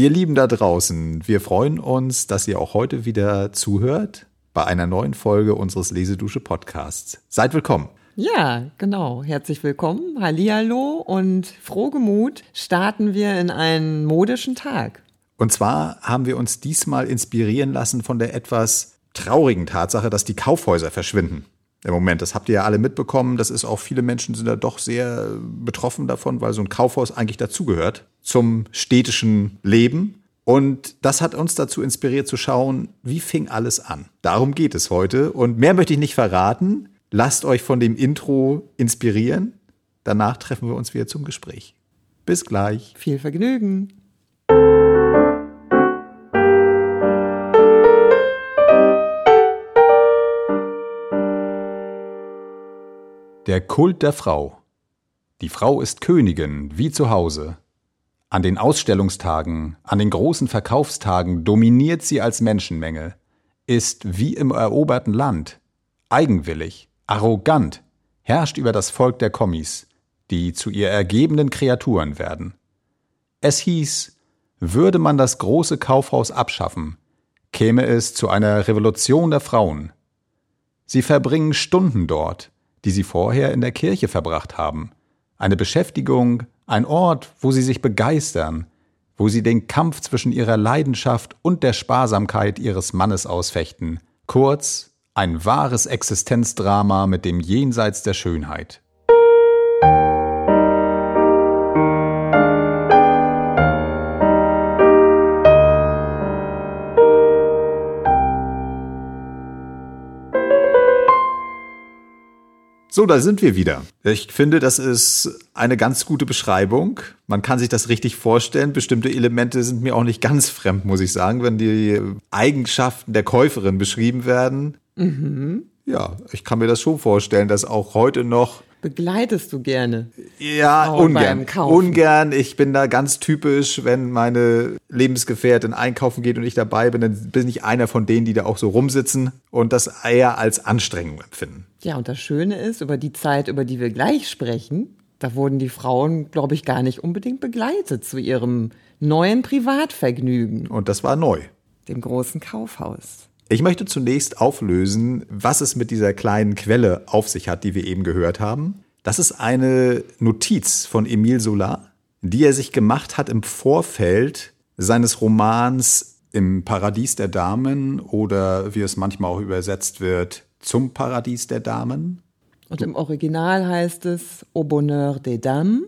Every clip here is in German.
Ihr Lieben da draußen, wir freuen uns, dass ihr auch heute wieder zuhört bei einer neuen Folge unseres Lesedusche Podcasts. Seid willkommen. Ja, genau. Herzlich willkommen. Hallihallo und frohgemut starten wir in einen modischen Tag. Und zwar haben wir uns diesmal inspirieren lassen von der etwas traurigen Tatsache, dass die Kaufhäuser verschwinden. Im Moment, das habt ihr ja alle mitbekommen. Das ist auch, viele Menschen sind da doch sehr betroffen davon, weil so ein Kaufhaus eigentlich dazugehört zum städtischen Leben. Und das hat uns dazu inspiriert zu schauen, wie fing alles an. Darum geht es heute. Und mehr möchte ich nicht verraten. Lasst euch von dem Intro inspirieren. Danach treffen wir uns wieder zum Gespräch. Bis gleich. Viel Vergnügen. Der Kult der Frau. Die Frau ist Königin, wie zu Hause. An den Ausstellungstagen, an den großen Verkaufstagen dominiert sie als Menschenmenge, ist wie im eroberten Land, eigenwillig, arrogant, herrscht über das Volk der Kommis, die zu ihr ergebenen Kreaturen werden. Es hieß, würde man das große Kaufhaus abschaffen, käme es zu einer Revolution der Frauen. Sie verbringen Stunden dort, die sie vorher in der Kirche verbracht haben, eine Beschäftigung, ein Ort, wo sie sich begeistern, wo sie den Kampf zwischen ihrer Leidenschaft und der Sparsamkeit ihres Mannes ausfechten, kurz ein wahres Existenzdrama mit dem Jenseits der Schönheit. So, da sind wir wieder. Ich finde, das ist eine ganz gute Beschreibung. Man kann sich das richtig vorstellen. Bestimmte Elemente sind mir auch nicht ganz fremd, muss ich sagen, wenn die Eigenschaften der Käuferin beschrieben werden. Mhm. Ja, ich kann mir das schon vorstellen, dass auch heute noch begleitest du gerne? Ja, Frauen ungern. Ungern. Ich bin da ganz typisch, wenn meine Lebensgefährtin einkaufen geht und ich dabei bin, dann bin ich einer von denen, die da auch so rumsitzen und das eher als Anstrengung empfinden. Ja, und das Schöne ist, über die Zeit, über die wir gleich sprechen, da wurden die Frauen, glaube ich, gar nicht unbedingt begleitet zu ihrem neuen Privatvergnügen. Und das war neu. Dem großen Kaufhaus. Ich möchte zunächst auflösen, was es mit dieser kleinen Quelle auf sich hat, die wir eben gehört haben. Das ist eine Notiz von Emile Solar, die er sich gemacht hat im Vorfeld seines Romans Im Paradies der Damen oder wie es manchmal auch übersetzt wird, Zum Paradies der Damen. Und im Original heißt es Au Bonheur des Dames.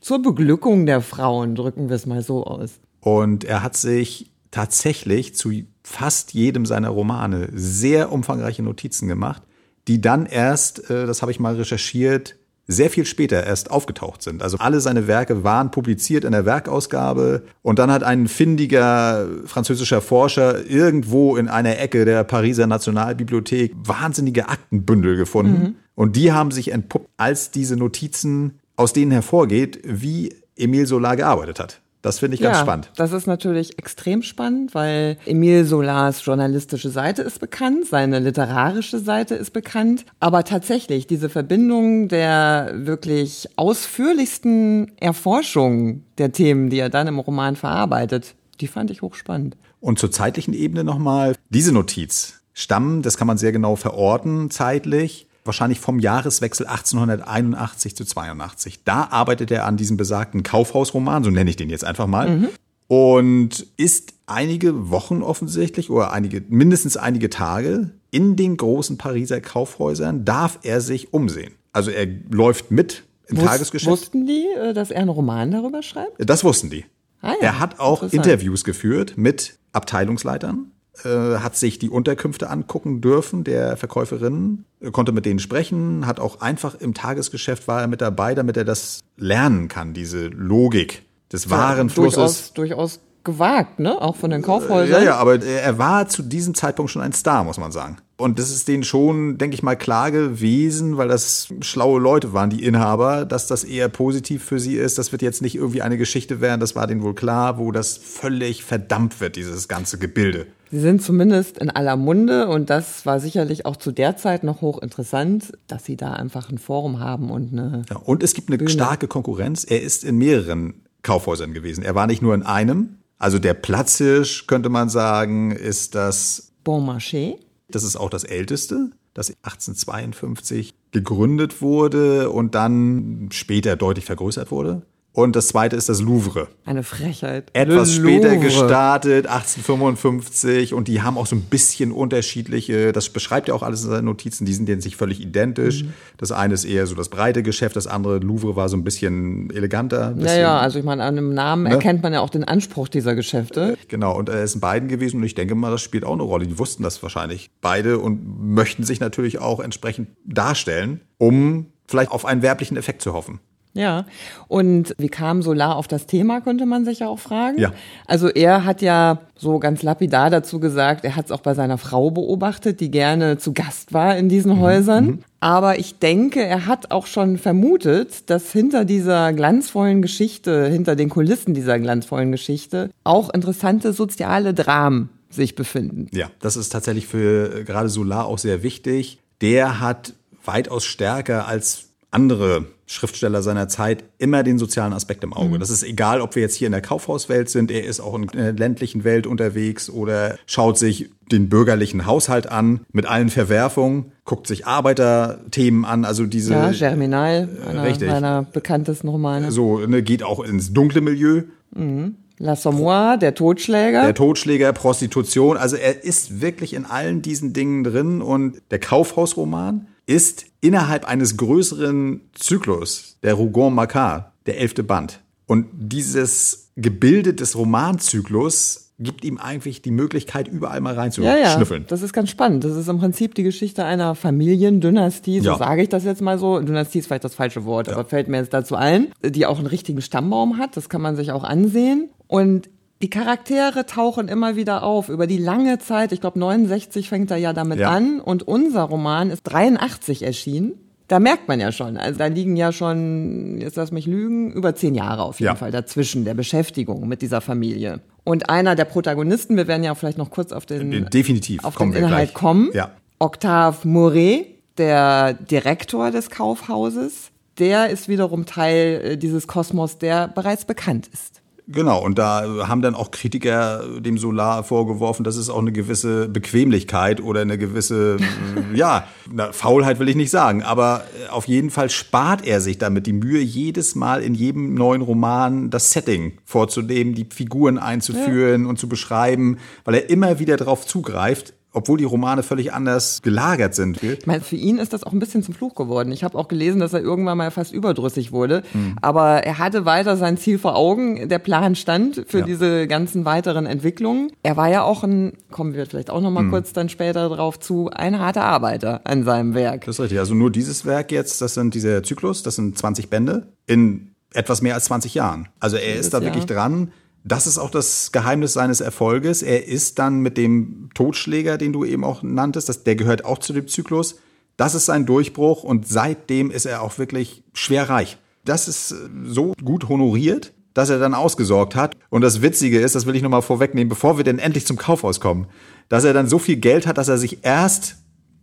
Zur Beglückung der Frauen drücken wir es mal so aus. Und er hat sich tatsächlich zu fast jedem seiner Romane sehr umfangreiche Notizen gemacht, die dann erst, äh, das habe ich mal recherchiert, sehr viel später erst aufgetaucht sind. Also alle seine Werke waren publiziert in der Werkausgabe und dann hat ein findiger französischer Forscher irgendwo in einer Ecke der Pariser Nationalbibliothek wahnsinnige Aktenbündel gefunden mhm. und die haben sich entpuppt als diese Notizen, aus denen hervorgeht, wie Emile Solar gearbeitet hat. Das finde ich ganz ja, spannend. Das ist natürlich extrem spannend, weil Emile Solars journalistische Seite ist bekannt, seine literarische Seite ist bekannt. Aber tatsächlich, diese Verbindung der wirklich ausführlichsten Erforschung der Themen, die er dann im Roman verarbeitet, die fand ich hochspannend. Und zur zeitlichen Ebene nochmal, diese Notiz stammen, das kann man sehr genau verorten zeitlich, wahrscheinlich vom Jahreswechsel 1881 zu 82. Da arbeitet er an diesem besagten Kaufhausroman, so nenne ich den jetzt einfach mal. Mhm. Und ist einige Wochen offensichtlich oder einige, mindestens einige Tage in den großen Pariser Kaufhäusern darf er sich umsehen. Also er läuft mit im Wus Tagesgeschäft. Wussten die, äh, dass er einen Roman darüber schreibt? Das wussten die. Ah ja, er hat auch Interviews geführt mit Abteilungsleitern hat sich die Unterkünfte angucken dürfen der Verkäuferinnen, konnte mit denen sprechen, hat auch einfach im Tagesgeschäft war er mit dabei, damit er das lernen kann, diese Logik des Warenflusses. Durchaus, durchaus gewagt, ne? Auch von den Kaufhäusern. Ja, ja, aber er war zu diesem Zeitpunkt schon ein Star, muss man sagen. Und das ist denen schon, denke ich mal, klar gewesen, weil das schlaue Leute waren, die Inhaber, dass das eher positiv für sie ist. Das wird jetzt nicht irgendwie eine Geschichte werden, das war denen wohl klar, wo das völlig verdammt wird, dieses ganze Gebilde. Sie sind zumindest in aller Munde und das war sicherlich auch zu der Zeit noch hochinteressant, dass sie da einfach ein Forum haben und eine. Ja, und es gibt eine Bühne. starke Konkurrenz. Er ist in mehreren Kaufhäusern gewesen. Er war nicht nur in einem, Also der Platzhirsch, könnte man sagen, ist das Bon Marché. Das ist auch das älteste, das 1852 gegründet wurde und dann später deutlich vergrößert wurde. Und das zweite ist das Louvre. Eine Frechheit. Etwas später gestartet, 1855. Und die haben auch so ein bisschen unterschiedliche, das beschreibt ja auch alles in seinen Notizen, die sind jetzt nicht völlig identisch. Mhm. Das eine ist eher so das breite Geschäft, das andere Louvre war so ein bisschen eleganter. Bisschen, ja, also ich meine, an einem Namen ne? erkennt man ja auch den Anspruch dieser Geschäfte. Genau, und er ist in beiden gewesen und ich denke mal, das spielt auch eine Rolle. Die wussten das wahrscheinlich beide und möchten sich natürlich auch entsprechend darstellen, um vielleicht auf einen werblichen Effekt zu hoffen. Ja, und wie kam Solar auf das Thema, könnte man sich ja auch fragen. Ja. Also er hat ja so ganz lapidar dazu gesagt, er hat es auch bei seiner Frau beobachtet, die gerne zu Gast war in diesen mhm. Häusern. Mhm. Aber ich denke, er hat auch schon vermutet, dass hinter dieser glanzvollen Geschichte, hinter den Kulissen dieser glanzvollen Geschichte auch interessante soziale Dramen sich befinden. Ja, das ist tatsächlich für gerade Solar auch sehr wichtig. Der hat weitaus stärker als andere Schriftsteller seiner Zeit immer den sozialen Aspekt im Auge. Mhm. Das ist egal, ob wir jetzt hier in der Kaufhauswelt sind, er ist auch in der ländlichen Welt unterwegs oder schaut sich den bürgerlichen Haushalt an mit allen Verwerfungen, guckt sich Arbeiterthemen an, also diese Ja, Germinal, einer richtig. meiner bekanntesten Romane. So, ne, geht auch ins dunkle Milieu. Mhm. L'Assommoir, der Totschläger. Der Totschläger, Prostitution. Also er ist wirklich in allen diesen Dingen drin und der Kaufhausroman ist innerhalb eines größeren Zyklus, der Rougon Macquart, der elfte Band. Und dieses Gebilde des Romanzyklus gibt ihm eigentlich die Möglichkeit, überall mal reinzuschnüffeln. Ja, ja, das ist ganz spannend. Das ist im Prinzip die Geschichte einer Familiendynastie, so ja. sage ich das jetzt mal so. Dynastie ist vielleicht das falsche Wort, ja. aber fällt mir jetzt dazu ein, die auch einen richtigen Stammbaum hat. Das kann man sich auch ansehen. Und die Charaktere tauchen immer wieder auf über die lange Zeit. Ich glaube, 69 fängt er ja damit ja. an und unser Roman ist 83 erschienen. Da merkt man ja schon, also da liegen ja schon, jetzt lass mich lügen, über zehn Jahre auf jeden ja. Fall dazwischen der Beschäftigung mit dieser Familie. Und einer der Protagonisten, wir werden ja vielleicht noch kurz auf den, Definitiv. Auf den Inhalt kommen, ja. Octave Mouret, der Direktor des Kaufhauses, der ist wiederum Teil äh, dieses Kosmos, der bereits bekannt ist. Genau, und da haben dann auch Kritiker dem Solar vorgeworfen, dass es auch eine gewisse Bequemlichkeit oder eine gewisse, ja, Faulheit will ich nicht sagen, aber äh, auf jeden Fall spart er sich damit die Mühe, jedes Mal in jedem neuen Roman das Setting vorzunehmen, die Figuren einzuführen ja. und zu beschreiben, weil er immer wieder darauf zugreift, obwohl die Romane völlig anders gelagert sind. Ich meine, für ihn ist das auch ein bisschen zum Fluch geworden. Ich habe auch gelesen, dass er irgendwann mal fast überdrüssig wurde. Mhm. Aber er hatte weiter sein Ziel vor Augen. Der Plan stand für ja. diese ganzen weiteren Entwicklungen. Er war ja auch ein, kommen wir vielleicht auch noch mal mhm. kurz dann später drauf zu, ein harter Arbeiter an seinem Werk. Das ist richtig. Also nur dieses Werk jetzt, das sind dieser Zyklus, das sind 20 Bände in etwas mehr als 20 Jahren. Also er ist da Jahr. wirklich dran das ist auch das Geheimnis seines Erfolges. Er ist dann mit dem Totschläger, den du eben auch nanntest, das, der gehört auch zu dem Zyklus. Das ist sein Durchbruch und seitdem ist er auch wirklich schwer reich. Das ist äh, so gut honoriert, dass er dann ausgesorgt hat. Und das Witzige ist, das will ich nochmal vorwegnehmen, bevor wir denn endlich zum Kaufhaus kommen, dass er dann so viel Geld hat, dass er sich erst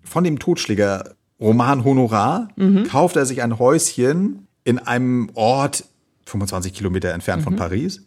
von dem Totschläger Roman Honorar mhm. kauft er sich ein Häuschen in einem Ort 25 Kilometer entfernt mhm. von Paris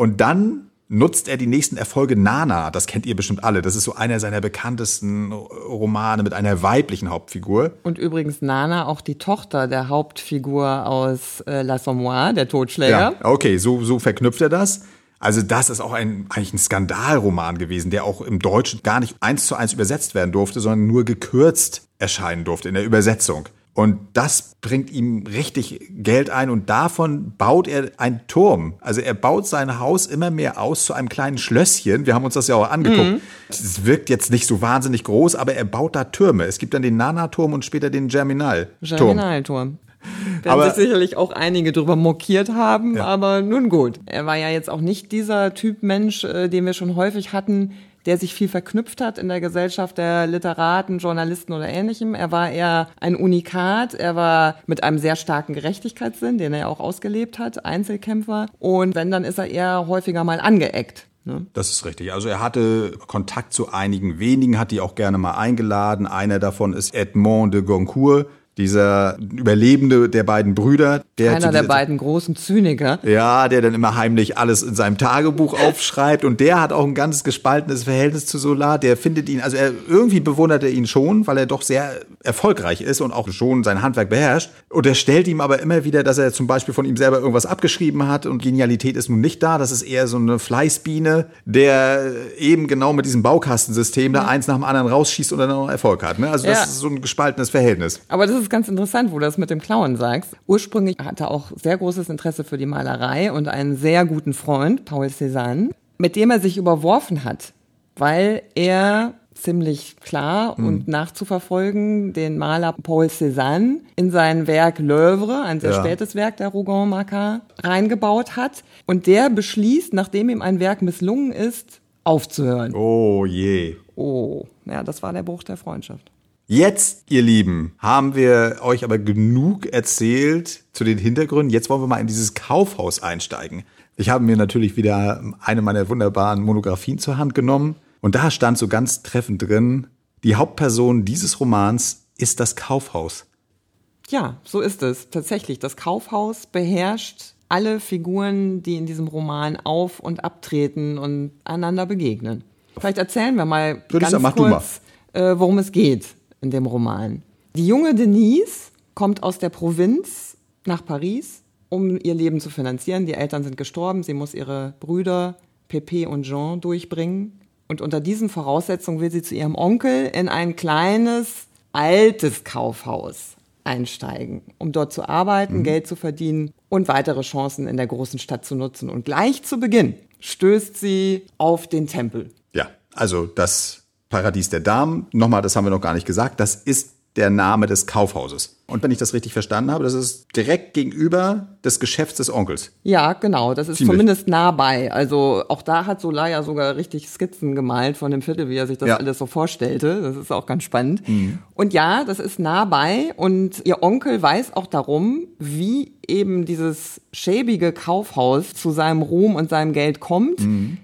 und dann nutzt er die nächsten Erfolge Nana, das kennt ihr bestimmt alle. Das ist so einer seiner bekanntesten Romane mit einer weiblichen Hauptfigur. Und übrigens Nana auch die Tochter der Hauptfigur aus äh, L'Assommoir, der Totschläger. Ja, okay, so, so verknüpft er das. Also das ist auch ein, eigentlich ein Skandalroman gewesen, der auch im Deutschen gar nicht eins zu eins übersetzt werden durfte, sondern nur gekürzt erscheinen durfte in der Übersetzung. Und das bringt ihm richtig Geld ein und davon baut er einen Turm. Also er baut sein Haus immer mehr aus zu einem kleinen Schlösschen. Wir haben uns das ja auch angeguckt. Es mhm. wirkt jetzt nicht so wahnsinnig groß, aber er baut da Türme. Es gibt dann den Nana-Turm und später den Germinal-Turm. Germinal-Turm. Werden sich sicherlich auch einige drüber mokiert haben, ja. aber nun gut. Er war ja jetzt auch nicht dieser Typ Mensch, äh, den wir schon häufig hatten, der sich viel verknüpft hat in der Gesellschaft der Literaten, Journalisten oder ähnlichem. Er war eher ein Unikat. Er war mit einem sehr starken Gerechtigkeitssinn, den er auch ausgelebt hat, Einzelkämpfer. Und wenn, dann ist er eher häufiger mal angeeckt. Ne? Das ist richtig. Also er hatte Kontakt zu einigen wenigen, hat die auch gerne mal eingeladen. Einer davon ist Edmond de Goncourt, dieser Überlebende der beiden Brüder. Der Einer der beiden großen Zyniker. Ja, der dann immer heimlich alles in seinem Tagebuch aufschreibt. Und der hat auch ein ganz gespaltenes Verhältnis zu Solar. Der findet ihn, also er, irgendwie bewundert er ihn schon, weil er doch sehr erfolgreich ist und auch schon sein Handwerk beherrscht. Und er stellt ihm aber immer wieder, dass er zum Beispiel von ihm selber irgendwas abgeschrieben hat und Genialität ist nun nicht da. Das ist eher so eine Fleißbiene, der eben genau mit diesem Baukastensystem da eins nach dem anderen rausschießt und dann auch Erfolg hat. Ne? Also das ja. ist so ein gespaltenes Verhältnis. Aber das ist ganz interessant, wo du das mit dem Klauen sagst. Ursprünglich hatte er auch sehr großes Interesse für die Malerei und einen sehr guten Freund, Paul Cézanne, mit dem er sich überworfen hat, weil er ziemlich klar mhm. und nachzuverfolgen den Maler Paul Cézanne in sein Werk L'Oeuvre, ein sehr ja. spätes Werk der Rougon-Macquart, reingebaut hat. Und der beschließt, nachdem ihm ein Werk misslungen ist, aufzuhören. Oh je. Oh, ja, das war der Bruch der Freundschaft. Jetzt, ihr Lieben, haben wir euch aber genug erzählt zu den Hintergründen. Jetzt wollen wir mal in dieses Kaufhaus einsteigen. Ich habe mir natürlich wieder eine meiner wunderbaren Monografien zur Hand genommen. Und da stand so ganz treffend drin, die Hauptperson dieses Romans ist das Kaufhaus. Ja, so ist es. Tatsächlich, das Kaufhaus beherrscht alle Figuren, die in diesem Roman auf und abtreten und einander begegnen. Vielleicht erzählen wir mal Würde ganz sagen, kurz, äh, worum es geht in dem Roman. Die junge Denise kommt aus der Provinz nach Paris, um ihr Leben zu finanzieren. Die Eltern sind gestorben, sie muss ihre Brüder Pepe und Jean durchbringen. Und unter diesen Voraussetzungen will sie zu ihrem Onkel in ein kleines, altes Kaufhaus einsteigen, um dort zu arbeiten, mhm. Geld zu verdienen und weitere Chancen in der großen Stadt zu nutzen. Und gleich zu Beginn stößt sie auf den Tempel. Ja, also das Paradies der Damen, nochmal, das haben wir noch gar nicht gesagt, das ist der Name des Kaufhauses. Und wenn ich das richtig verstanden habe, das ist direkt gegenüber des Geschäfts des Onkels. Ja, genau. Das ist Ziemlich. zumindest nah bei. Also auch da hat Solar ja sogar richtig Skizzen gemalt von dem Viertel, wie er sich das ja. alles so vorstellte. Das ist auch ganz spannend. Mhm. Und ja, das ist nah bei. Und ihr Onkel weiß auch darum, wie eben dieses schäbige Kaufhaus zu seinem Ruhm und seinem Geld kommt. Mhm.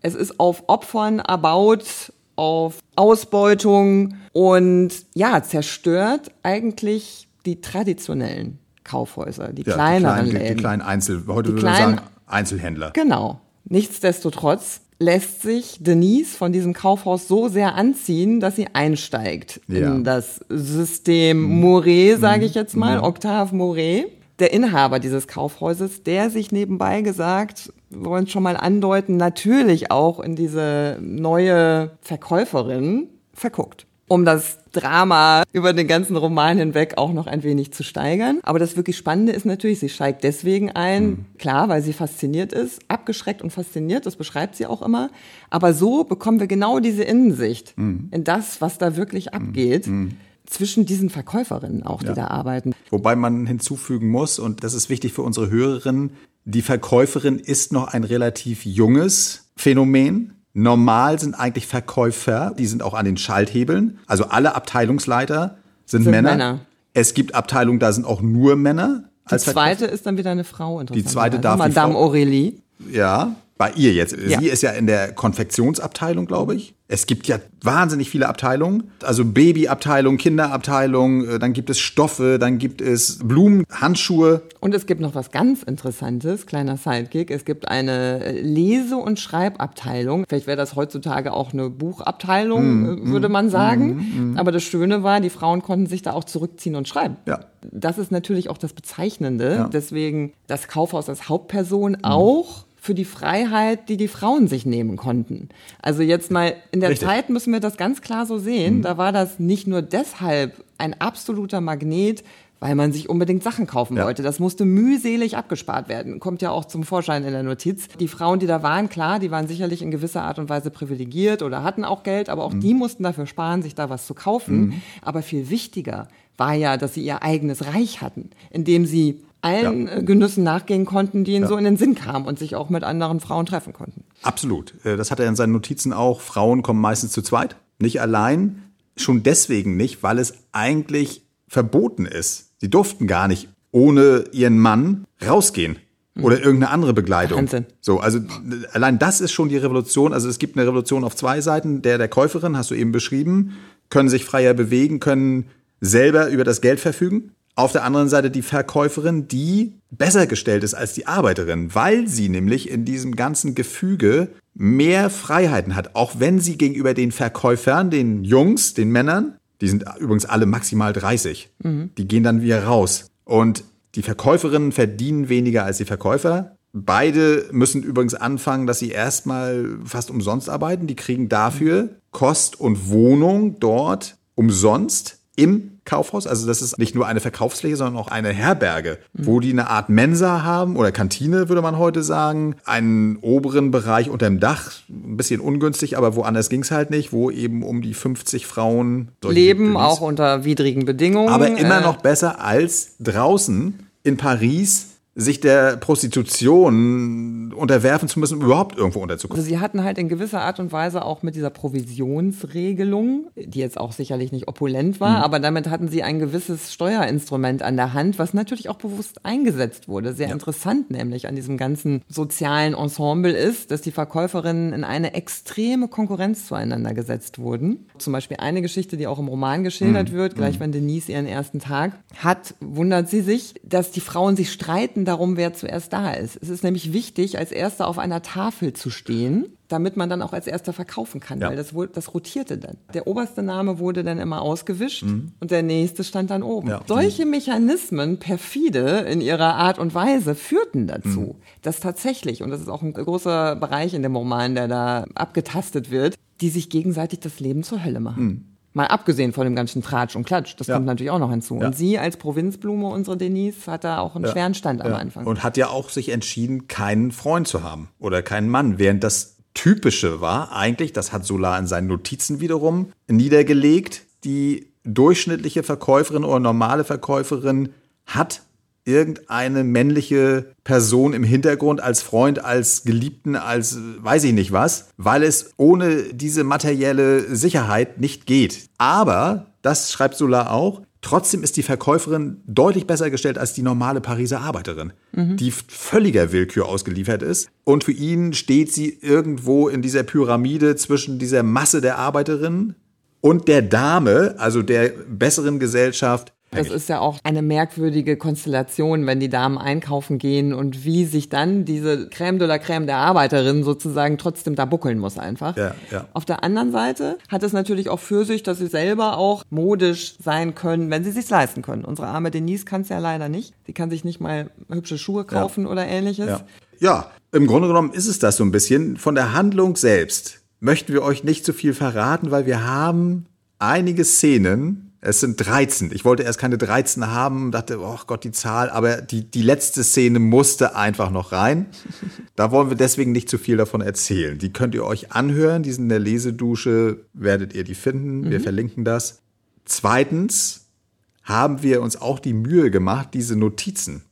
Es ist auf Opfern erbaut auf Ausbeutung und ja, zerstört eigentlich die traditionellen Kaufhäuser, die ja, kleineren die kleinen, Läden. Die kleinen Einzel, heute würde man sagen Einzelhändler. Genau. Nichtsdestotrotz lässt sich Denise von diesem Kaufhaus so sehr anziehen, dass sie einsteigt ja. in das System Moret, sage ich jetzt mal, Octave Moret der Inhaber dieses Kaufhauses, der sich nebenbei gesagt, wir wollen es schon mal andeuten, natürlich auch in diese neue Verkäuferin verguckt. Um das Drama über den ganzen Roman hinweg auch noch ein wenig zu steigern. Aber das wirklich Spannende ist natürlich, sie steigt deswegen ein, mhm. klar, weil sie fasziniert ist, abgeschreckt und fasziniert, das beschreibt sie auch immer. Aber so bekommen wir genau diese Innensicht mhm. in das, was da wirklich abgeht. Mhm zwischen diesen Verkäuferinnen auch, die ja. da arbeiten. Wobei man hinzufügen muss, und das ist wichtig für unsere Hörerinnen, die Verkäuferin ist noch ein relativ junges Phänomen. Normal sind eigentlich Verkäufer, die sind auch an den Schalthebeln. Also alle Abteilungsleiter sind, sind Männer. Männer. Es gibt Abteilungen, da sind auch nur Männer. Die zweite ist dann wieder eine Frau. Die zweite darf Madame Aurélie. Ja, bei ihr jetzt. Ja. Sie ist ja in der Konfektionsabteilung, glaube ich. Es gibt ja wahnsinnig viele Abteilungen. Also Babyabteilung, Kinderabteilung, äh, dann gibt es Stoffe, dann gibt es Blumen, Handschuhe. Und es gibt noch was ganz Interessantes, kleiner Sidekick. Es gibt eine Lese- und Schreibabteilung. Vielleicht wäre das heutzutage auch eine Buchabteilung, mm, würde man sagen. Mm, mm. Aber das Schöne war, die Frauen konnten sich da auch zurückziehen und schreiben. Ja. Das ist natürlich auch das Bezeichnende. Ja. Deswegen das Kaufhaus als Hauptperson auch für die Freiheit, die die Frauen sich nehmen konnten. Also jetzt mal in der Richtig. Zeit müssen wir das ganz klar so sehen. Mhm. Da war das nicht nur deshalb ein absoluter Magnet, weil man sich unbedingt Sachen kaufen ja. wollte. Das musste mühselig abgespart werden. Kommt ja auch zum Vorschein in der Notiz. Die Frauen, die da waren, klar, die waren sicherlich in gewisser Art und Weise privilegiert oder hatten auch Geld, aber auch mhm. die mussten dafür sparen, sich da was zu kaufen. Mhm. Aber viel wichtiger war ja, dass sie ihr eigenes Reich hatten, indem sie allen ja. Äh, Genüssen nachgehen konnten, die ihnen ja. so in den Sinn kamen und sich auch mit anderen Frauen treffen konnten. Absolut. Äh, das hat er in seinen Notizen auch. Frauen kommen meistens zu zweit, nicht allein. Schon deswegen nicht, weil es eigentlich verboten ist. Sie durften gar nicht ohne ihren Mann rausgehen hm. oder irgendeine andere Begleitung. Wahnsinn. So, also allein das ist schon die Revolution. Also es gibt eine Revolution auf zwei Seiten. Der der Käuferin hast du eben beschrieben, können sich freier bewegen, können selber über das Geld verfügen. Auf der anderen Seite die Verkäuferin, die besser gestellt ist als die Arbeiterin, weil sie nämlich in diesem ganzen Gefüge mehr Freiheiten hat, auch wenn sie gegenüber den Verkäufern, den Jungs, den Männern, die sind übrigens alle maximal 30, mhm. die gehen dann wieder raus. Und die Verkäuferinnen verdienen weniger als die Verkäufer. Beide müssen übrigens anfangen, dass sie erstmal fast umsonst arbeiten. Die kriegen dafür Kost und Wohnung dort umsonst im Kaufhaus. Also das ist nicht nur eine Verkaufsfläche, sondern auch eine Herberge, mhm. wo die eine Art Mensa haben oder Kantine, würde man heute sagen. Einen oberen Bereich unter dem Dach, ein bisschen ungünstig, aber woanders ging es halt nicht, wo eben um die 50 Frauen leben, auch unter widrigen Bedingungen. Aber immer äh, noch besser als draußen in Paris sich der Prostitution unterwerfen zu müssen, überhaupt irgendwo unterzukommen. Also sie hatten halt in gewisser Art und Weise auch mit dieser Provisionsregelung, die jetzt auch sicherlich nicht opulent war, mhm. aber damit hatten sie ein gewisses Steuerinstrument an der Hand, was natürlich auch bewusst eingesetzt wurde. Sehr ja. interessant nämlich an diesem ganzen sozialen Ensemble ist, dass die Verkäuferinnen in eine extreme Konkurrenz zueinander gesetzt wurden. Zum Beispiel eine Geschichte, die auch im Roman geschildert mhm. wird, gleich mhm. wenn Denise ihren ersten Tag hat, wundert sie sich, dass die Frauen sich streiten darum, wer zuerst da ist. Es ist nämlich wichtig, als Erster auf einer Tafel zu stehen, damit man dann auch als Erster verkaufen kann, ja. weil das, das rotierte dann. Der oberste Name wurde dann immer ausgewischt mhm. und der nächste stand dann oben. Ja. Solche Mechanismen, perfide in ihrer Art und Weise, führten dazu, mhm. dass tatsächlich, und das ist auch ein großer Bereich in dem Roman, der da abgetastet wird, die sich gegenseitig das Leben zur Hölle machen. Mhm. Mal abgesehen von dem ganzen Tratsch und Klatsch, das ja. kommt natürlich auch noch hinzu. Ja. Und sie als Provinzblume, unsere Denise, hat da auch einen ja. schweren Stand am Anfang. Und hat ja auch sich entschieden, keinen Freund zu haben oder keinen Mann, während das Typische war eigentlich, das hat Solar in seinen Notizen wiederum niedergelegt, die durchschnittliche Verkäuferin oder normale Verkäuferin hat irgendeine männliche Person im Hintergrund als Freund, als Geliebten, als weiß ich nicht was, weil es ohne diese materielle Sicherheit nicht geht. Aber, das schreibt Solar auch, Trotzdem ist die Verkäuferin deutlich besser gestellt als die normale Pariser Arbeiterin, mhm. die völliger Willkür ausgeliefert ist. Und für ihn steht sie irgendwo in dieser Pyramide zwischen dieser Masse der Arbeiterinnen und der Dame, also der besseren Gesellschaft, das ist ja auch eine merkwürdige Konstellation, wenn die Damen einkaufen gehen und wie sich dann diese Crème de la Crème der Arbeiterin sozusagen trotzdem da buckeln muss einfach. Ja, ja. Auf der anderen Seite hat es natürlich auch für sich, dass sie selber auch modisch sein können, wenn sie sich leisten können. Unsere arme Denise kann es ja leider nicht. Sie kann sich nicht mal hübsche Schuhe kaufen ja. oder ähnliches. Ja. ja, im Grunde genommen ist es das so ein bisschen. Von der Handlung selbst möchten wir euch nicht zu so viel verraten, weil wir haben einige Szenen, es sind 13. Ich wollte erst keine 13 haben, dachte, oh Gott, die Zahl, aber die, die letzte Szene musste einfach noch rein. Da wollen wir deswegen nicht zu viel davon erzählen. Die könnt ihr euch anhören, die sind in der Lesedusche, werdet ihr die finden. Mhm. Wir verlinken das. Zweitens haben wir uns auch die Mühe gemacht, diese Notizen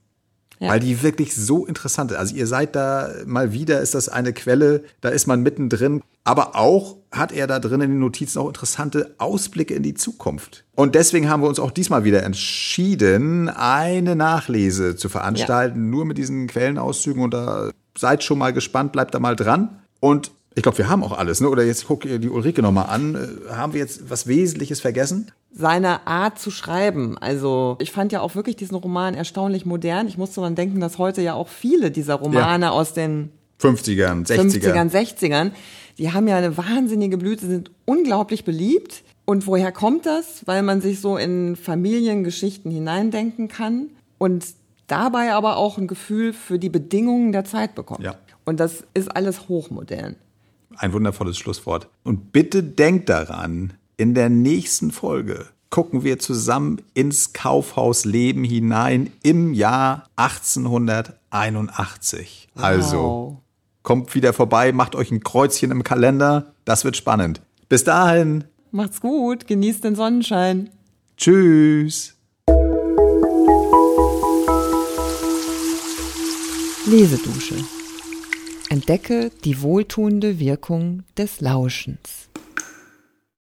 ja. Weil die wirklich so interessant sind. Also ihr seid da mal wieder, ist das eine Quelle, da ist man mittendrin. Aber auch hat er da drin in den Notizen auch interessante Ausblicke in die Zukunft. Und deswegen haben wir uns auch diesmal wieder entschieden, eine Nachlese zu veranstalten, ja. nur mit diesen Quellenauszügen. Und da seid schon mal gespannt, bleibt da mal dran. Und ich glaube, wir haben auch alles, ne? Oder jetzt guck ihr die Ulrike nochmal an. Äh, haben wir jetzt was Wesentliches vergessen? Seine Art zu schreiben. Also, ich fand ja auch wirklich diesen Roman erstaunlich modern. Ich musste dann denken, dass heute ja auch viele dieser Romane ja. aus den 50ern, 60ern. 50ern, 60ern, die haben ja eine wahnsinnige Blüte, sind unglaublich beliebt. Und woher kommt das? Weil man sich so in Familiengeschichten hineindenken kann und dabei aber auch ein Gefühl für die Bedingungen der Zeit bekommt. Ja. Und das ist alles hochmodern. Ein wundervolles Schlusswort. Und bitte denkt daran, in der nächsten Folge gucken wir zusammen ins Kaufhausleben hinein im Jahr 1881. Wow. Also kommt wieder vorbei, macht euch ein Kreuzchen im Kalender. Das wird spannend. Bis dahin. Macht's gut, genießt den Sonnenschein. Tschüss. Lesedusche Entdecke die wohltuende Wirkung des Lauschens.